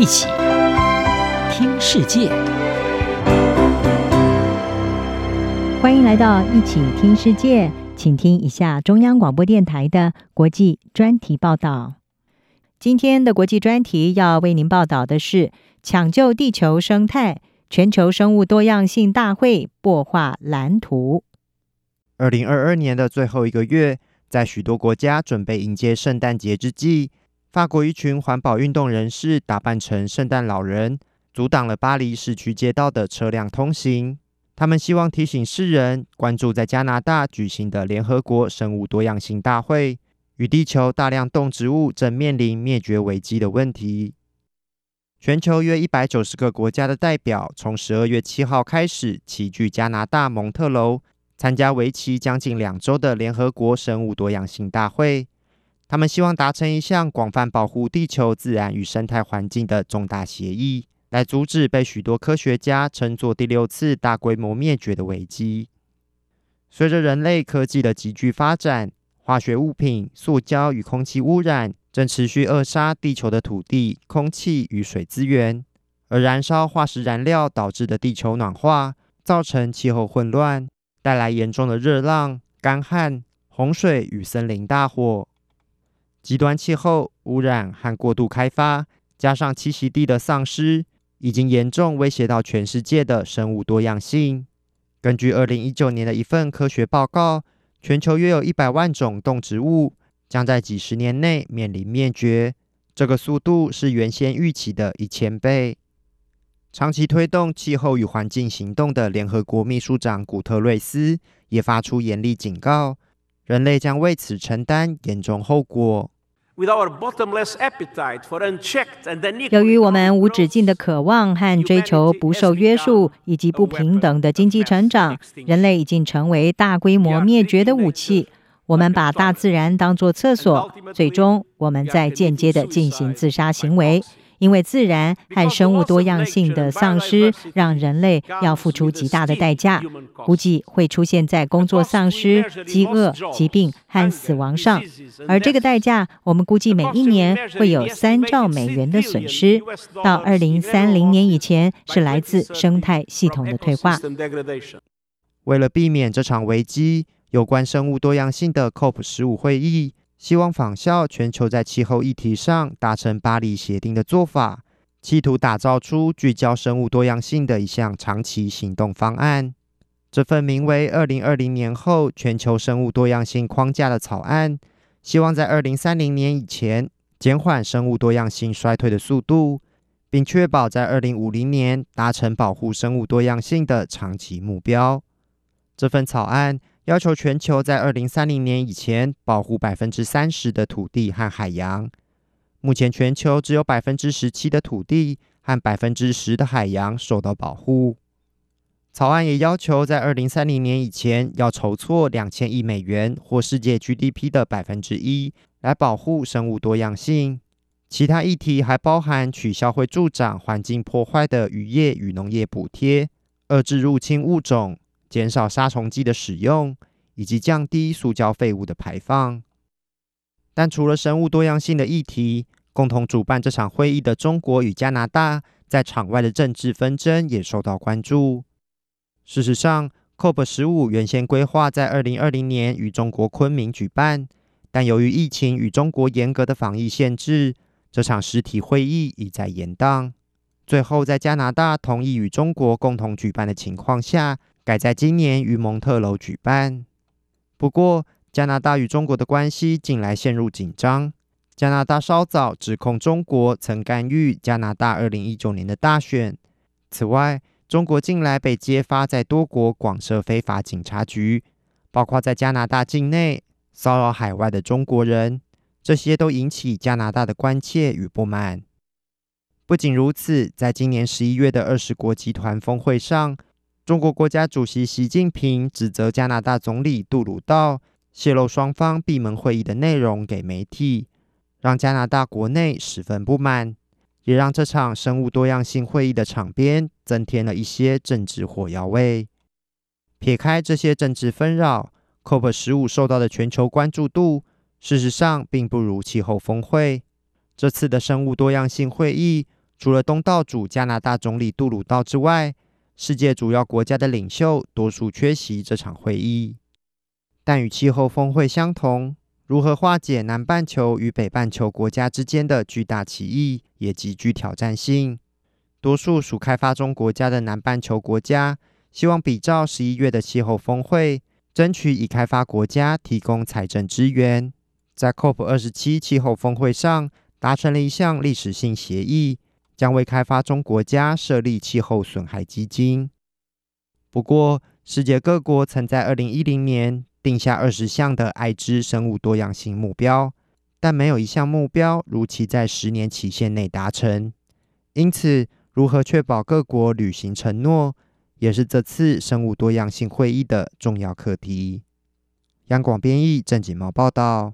一起听世界，欢迎来到一起听世界，请听一下中央广播电台的国际专题报道。今天的国际专题要为您报道的是：抢救地球生态，全球生物多样性大会擘画蓝图。二零二二年的最后一个月，在许多国家准备迎接圣诞节之际。法国一群环保运动人士打扮成圣诞老人，阻挡了巴黎市区街道的车辆通行。他们希望提醒世人关注在加拿大举行的联合国生物多样性大会与地球大量动植物正面临灭绝危机的问题。全球约一百九十个国家的代表从十二月七号开始齐聚加拿大蒙特娄，参加为期将近两周的联合国生物多样性大会。他们希望达成一项广泛保护地球自然与生态环境的重大协议，来阻止被许多科学家称作第六次大规模灭绝的危机。随着人类科技的急剧发展，化学物品、塑胶与空气污染正持续扼杀地球的土地、空气与水资源，而燃烧化石燃料导致的地球暖化，造成气候混乱，带来严重的热浪、干旱、洪水与森林大火。极端气候、污染和过度开发，加上栖息地的丧失，已经严重威胁到全世界的生物多样性。根据二零一九年的一份科学报告，全球约有一百万种动植物将在几十年内面临灭绝，这个速度是原先预期的一千倍。长期推动气候与环境行动的联合国秘书长古特瑞斯也发出严厉警告。人类将为此承担严重后果。由于我们无止境的渴望和追求不受约束以及不平等的经济成长，人类已经成为大规模灭绝的武器。我们把大自然当作厕所，最终我们在间接地进行自杀行为。因为自然和生物多样性的丧失，让人类要付出极大的代价，估计会出现在工作丧失、饥饿、疾病和死亡上。而这个代价，我们估计每一年会有三兆美元的损失。到二零三零年以前，是来自生态系统的退化。为了避免这场危机，有关生物多样性的 COP 十五会议。希望仿效全球在气候议题上达成巴黎协定的做法，企图打造出聚焦生物多样性的一项长期行动方案。这份名为《二零二零年后全球生物多样性框架》的草案，希望在二零三零年以前减缓生物多样性衰退的速度，并确保在二零五零年达成保护生物多样性的长期目标。这份草案。要求全球在二零三零年以前保护百分之三十的土地和海洋。目前，全球只有百分之十七的土地和百分之十的海洋受到保护。草案也要求在二零三零年以前要筹措两千亿美元或世界 GDP 的百分之一来保护生物多样性。其他议题还包含取消会助长环境破坏的渔业与农业补贴，遏制入侵物种。减少杀虫剂的使用，以及降低塑胶废物的排放。但除了生物多样性的议题，共同主办这场会议的中国与加拿大在场外的政治纷争也受到关注。事实上，COP 十五原先规划在二零二零年与中国昆明举办，但由于疫情与中国严格的防疫限制，这场实体会议一再延宕。最后，在加拿大同意与中国共同举办的情况下，改在今年于蒙特娄举办。不过，加拿大与中国的关系近来陷入紧张。加拿大稍早指控中国曾干预加拿大二零一九年的大选。此外，中国近来被揭发在多国广设非法警察局，包括在加拿大境内骚扰海外的中国人。这些都引起加拿大的关切与不满。不仅如此，在今年十一月的二十国集团峰会上，中国国家主席习近平指责加拿大总理杜鲁道泄露双方闭门会议的内容给媒体，让加拿大国内十分不满，也让这场生物多样性会议的场边增添了一些政治火药味。撇开这些政治纷扰，COP 十五受到的全球关注度，事实上并不如气候峰会。这次的生物多样性会议。除了东道主加拿大总理杜鲁道之外，世界主要国家的领袖多数缺席这场会议。但与气候峰会相同，如何化解南半球与北半球国家之间的巨大歧义，也极具挑战性。多数属开发中国家的南半球国家希望比照十一月的气候峰会，争取已开发国家提供财政支援。在 COP 二十七气候峰会上，达成了一项历史性协议，将为开发中国家设立气候损害基金。不过，世界各国曾在二零一零年定下二十项的爱知生物多样性目标，但没有一项目标如期在十年期限内达成。因此，如何确保各国履行承诺，也是这次生物多样性会议的重要课题。央广编译郑锦毛报道。